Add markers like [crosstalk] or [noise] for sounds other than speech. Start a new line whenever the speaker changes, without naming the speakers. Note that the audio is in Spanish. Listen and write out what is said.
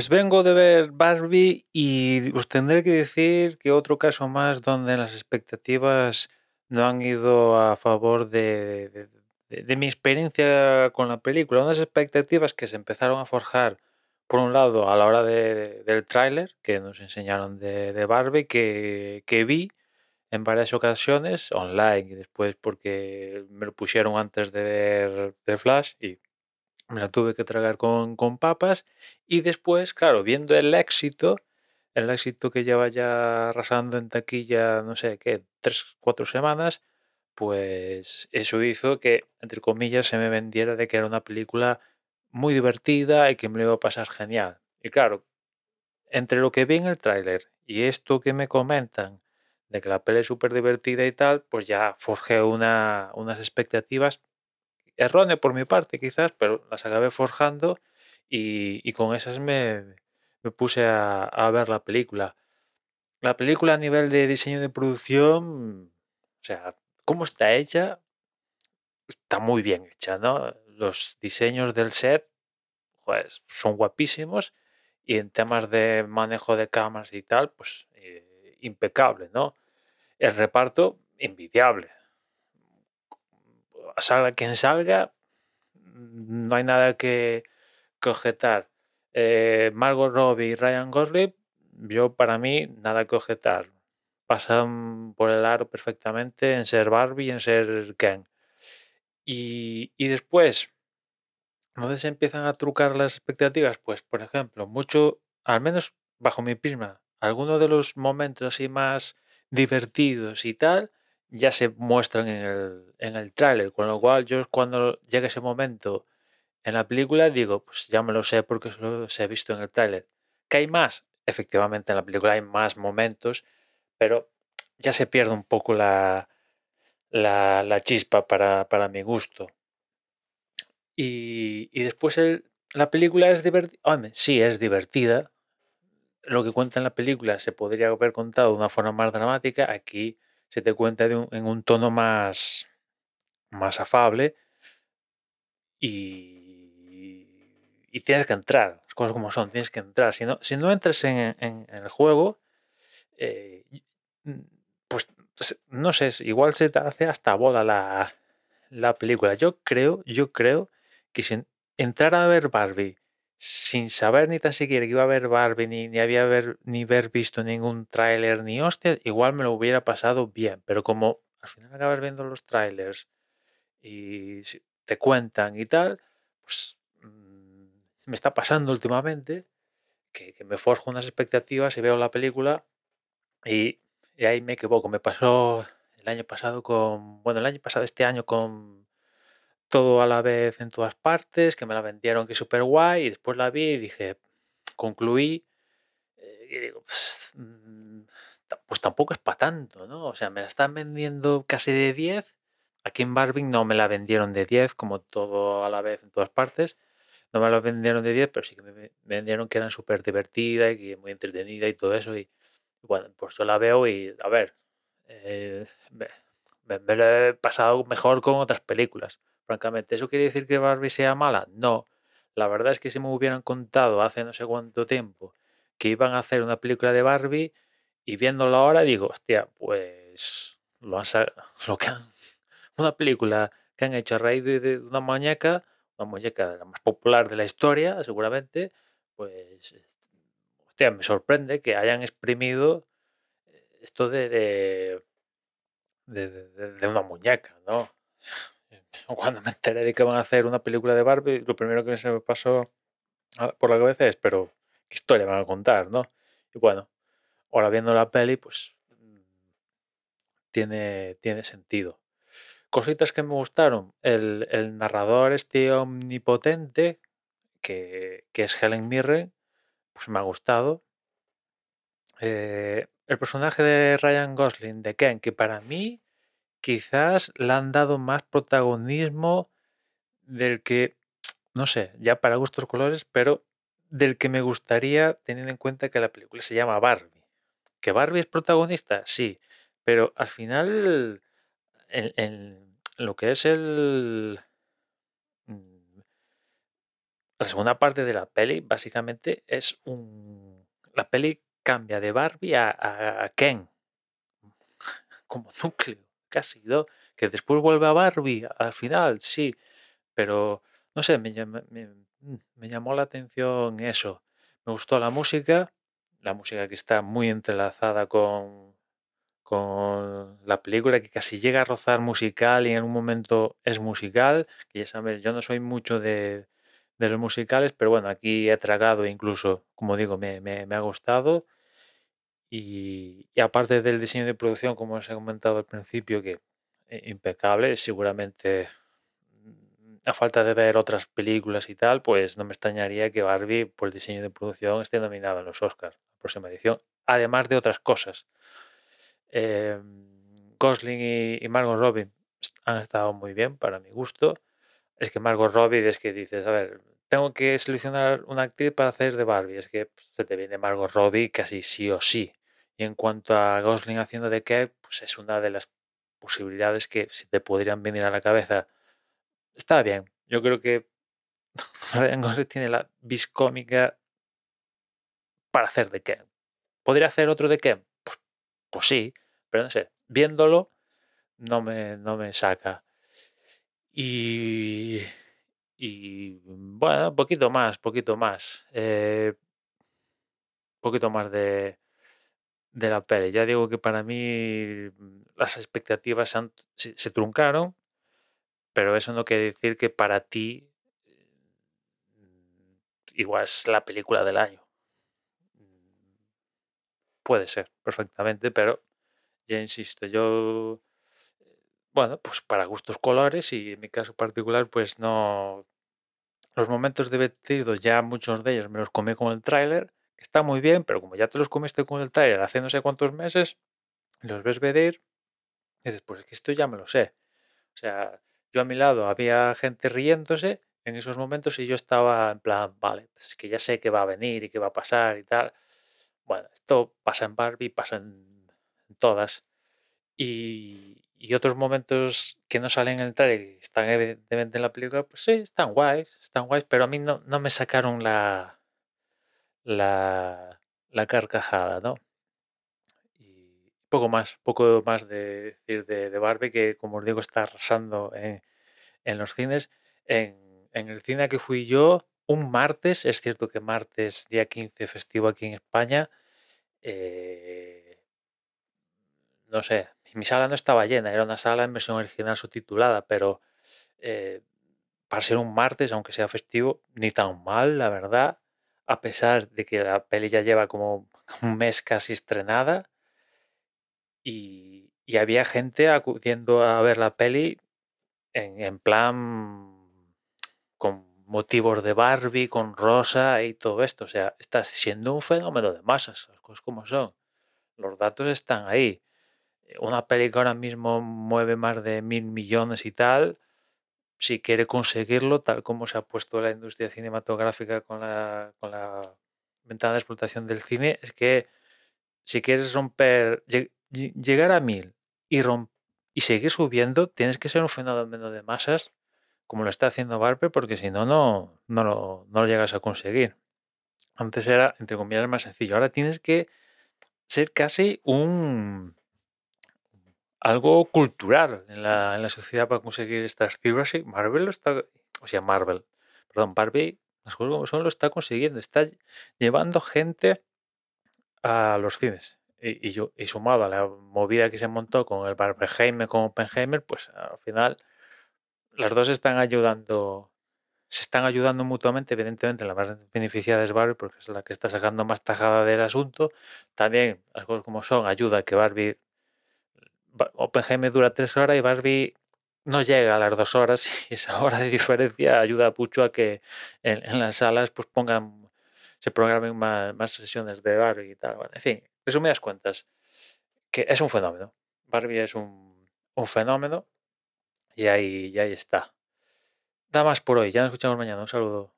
Pues vengo de ver Barbie y os tendré que decir que otro caso más donde las expectativas no han ido a favor de, de, mi experiencia con la película. Unas expectativas que se empezaron a forjar, por un lado, a la hora de, del tráiler que nos enseñaron de, Barbie, que, que vi en varias ocasiones online y después porque me lo pusieron antes de ver The Flash y me la tuve que tragar con, con papas y después, claro, viendo el éxito, el éxito que lleva ya arrasando en taquilla, no sé qué, tres, cuatro semanas, pues eso hizo que, entre comillas, se me vendiera de que era una película muy divertida y que me lo iba a pasar genial. Y claro, entre lo que vi en el tráiler y esto que me comentan de que la peli es súper divertida y tal, pues ya forjé una, unas expectativas erróneas por mi parte quizás, pero las acabé forjando y, con esas me, puse a, a, ver la película. La película a nivel de diseño de producción, o sea, cómo está hecha, está muy bien hecha, ¿no? Los diseños del set pues, son guapísimos y en temas de manejo de cámaras y tal, pues eh, impecable, ¿no? El reparto, envidiable. Salga quien salga, no hay nada que, objetar. Eh, Margot Robbie y Ryan Gosling, yo para mí nada que objetar. Pasan por el aro perfectamente en ser Barbie y en ser Ken. Y, y después, ¿dónde se empiezan a trucar las expectativas? Pues, por ejemplo, mucho, al menos bajo mi prisma, algunos de los momentos así más divertidos y tal, ya se muestran en el, en el tráiler, con lo cual yo cuando llega ese momento en la película digo, pues ya me lo sé porque se he visto en el tráiler. ¿Que hay más? Efectivamente en la película hay más momentos, pero ya se pierde un poco la, la, chispa para, para, mi gusto. Y, y después la película es divertida. Sí, es divertida, lo que cuenta en la película se podría haber contado de una forma más dramática, aquí se te cuenta en un tono más, más afable y, tienes que entrar, las cosas como son, tienes que entrar. Si no, si no entras en, el juego, eh, pues no sé, igual se te hace hasta boda la, la película. Yo creo, yo creo que si entrar a ver Barbie sin saber ni tan siquiera que iba a ver Barbie, ni, ni había ver, ni haber visto ningún tráiler, ni hostia, igual me lo hubiera pasado bien. Pero como al final acabas viendo los trailers y te cuentan y tal, pues mm, me está pasando últimamente que, me forjo unas expectativas y veo la película y, y ahí me equivoco. Me pasó el año pasado con, bueno, el año pasado, este año con todo a la vez en todas partes, que me la vendieron que súper guay, y después la vi y dije, concluí, eh, y digo, pues, mm, pues, tampoco es para tanto, ¿no? O sea, me la están vendiendo casi de 10, aquí en Barbie no me la vendieron de 10, como todo a la vez en todas partes, no me la vendieron de 10, pero sí que me vendieron que era súper divertida y muy entretenida y todo eso, y, bueno, pues yo la veo y, a ver, eh, me, me lo he pasado mejor con otras películas francamente. ¿Eso quiere decir que Barbie sea mala? No. La verdad es que si me hubieran contado hace no sé cuánto tiempo que iban a hacer una película de Barbie y viéndola ahora digo, hostia, pues lo han [laughs] lo que una película que han hecho a raíz de, una muñeca, una muñeca la más popular de la historia, seguramente, pues hostia, me sorprende que hayan exprimido esto de, de, de una muñeca, ¿no? [laughs] cuando me enteré de que van a hacer una película de Barbie, lo primero que se me pasó por la cabeza es, pero ¿qué historia van a contar, no? Y bueno, ahora viendo la peli, pues tiene, tiene sentido. Cositas que me gustaron. El, narrador este omnipotente, que, es Helen Mirren, pues me ha gustado. Eh, el personaje de Ryan Gosling, de Ken, que para mí quizás le han dado más protagonismo del que, no sé, ya para gustos colores, pero del que me gustaría teniendo en cuenta que la película se llama Barbie. ¿Que Barbie es protagonista? Sí, pero al final, en, lo que es el... Mm, la segunda parte de la peli básicamente es un... La peli cambia de Barbie a, a- a Ken [laughs] como núcleo, casi, ¿no? Que después vuelve a Barbie al final, sí, pero no sé, me, me, mm, me llamó la atención eso. Me gustó la música, la música que está muy entrelazada con, con la película, que casi llega a rozar musical y en un momento es musical, que ya sabes, yo no soy mucho de, de los musicales, pero bueno, aquí he tragado incluso, como digo, me- me ha gustado. Y, aparte del diseño de producción, como os he comentado al principio, que eh, impecable, seguramente mm, a falta de ver otras películas y tal, pues no me extrañaría que Barbie, por el diseño de producción, esté nominada en los Oscars, la próxima edición, además de otras cosas. Eh, Gosling y, Margot Robbie han estado muy bien para mi gusto. Es que Margot Robbie es que dices, a ver, tengo que seleccionar una actriz para hacer de Barbie. Es que pues, se te viene Margot Robbie casi sí o sí. Y en cuanto a Gosling haciendo de Ken, pues es una de las posibilidades que se te podrían venir a la cabeza. Está bien. Yo creo que [laughs] Ryan Gosling tiene la vis cómica para hacer de Ken. ¿Podría hacer otro de Ken? Pues, pues sí, pero no sé. Viéndolo, no me, no me saca. Y, y bueno, poquito más, poquito más. Eh, poquito más de, de la peli. Ya digo que para mí mm, las expectativas se, se truncaron, pero eso no quiere decir que para ti mm, igual es la película del año. Puede ser, perfectamente, pero ya insisto, yo, bueno, pues para gustos colores y en mi caso particular, pues no, los momentos divertidos ya muchos de ellos me los comí con el tráiler, está muy bien, pero como ya te los comiste con el tráiler hace no sé cuántos meses, los ves venir y dices, pues es que esto ya me lo sé. O sea, yo a mi lado había gente riéndose en esos momentos y yo estaba en plan, vale, pues es que ya sé que va a venir y qué va a pasar y tal. Bueno, esto pasa en Barbie, pasa en, todas. Y, y otros momentos que no salen en el trailer y están evidentemente en la película, pues sí, están guays, están guays, pero a mí no, no me sacaron la, la, la carcajada, ¿no? Y poco más, poco más de decir de, de Barbie, que como os digo, está arrasando en, en los cines. En, en el cine que fui yo, un martes, es cierto que martes, día 15, festivo aquí en España, eh, no sé, mi sala no estaba llena, era una sala en versión original subtitulada, pero eh, para ser un martes, aunque sea festivo, ni tan mal, la verdad, a pesar de que la peli ya lleva como un mes casi estrenada y, había gente acudiendo a ver la peli en, en plan con motivos de Barbie, con Rosa y todo esto. O sea, está siendo un fenómeno de masas, las cosas como son. Los datos están ahí. Una peli que ahora mismo mueve más de mil millones y tal, si quiere conseguirlo, tal como se ha puesto la industria cinematográfica con la, con la ventana de explotación del cine, es que si quieres romper, lle- lle- llegar a mil y, rom- y seguir subiendo, tienes que ser un fenómeno de masas como lo está haciendo Barbie, porque si no, no, no lo, no lo llegas a conseguir. Antes era, entre comillas, más sencillo. Ahora tienes que ser casi un algo cultural en la, en la sociedad para conseguir estas cifras. Y Marvel lo está, o sea, Marvel, perdón, Barbie, las cosas como son, lo está consiguiendo. Está llevando gente a los cines. Y, yo, y sumado a la movida que se montó con el Barbenheimer, con Oppenheimer, pues al final las dos están ayudando, se están ayudando mutuamente. Evidentemente, la más beneficiada es Barbie porque es la que está sacando más tajada del asunto. También, las cosas como son, ayuda a que Barbie. Oppenheimer dura tres horas y Barbie no llega a las dos horas [laughs] y esa hora de diferencia ayuda mucho a que en, en las salas pues pongan se programen más, sesiones de Barbie y tal. En fin, resumidas cuentas, que es un fenómeno. Barbie es un, un fenómeno y ahí, y ahí está. Nada más por hoy. Ya nos escuchamos mañana. Un saludo.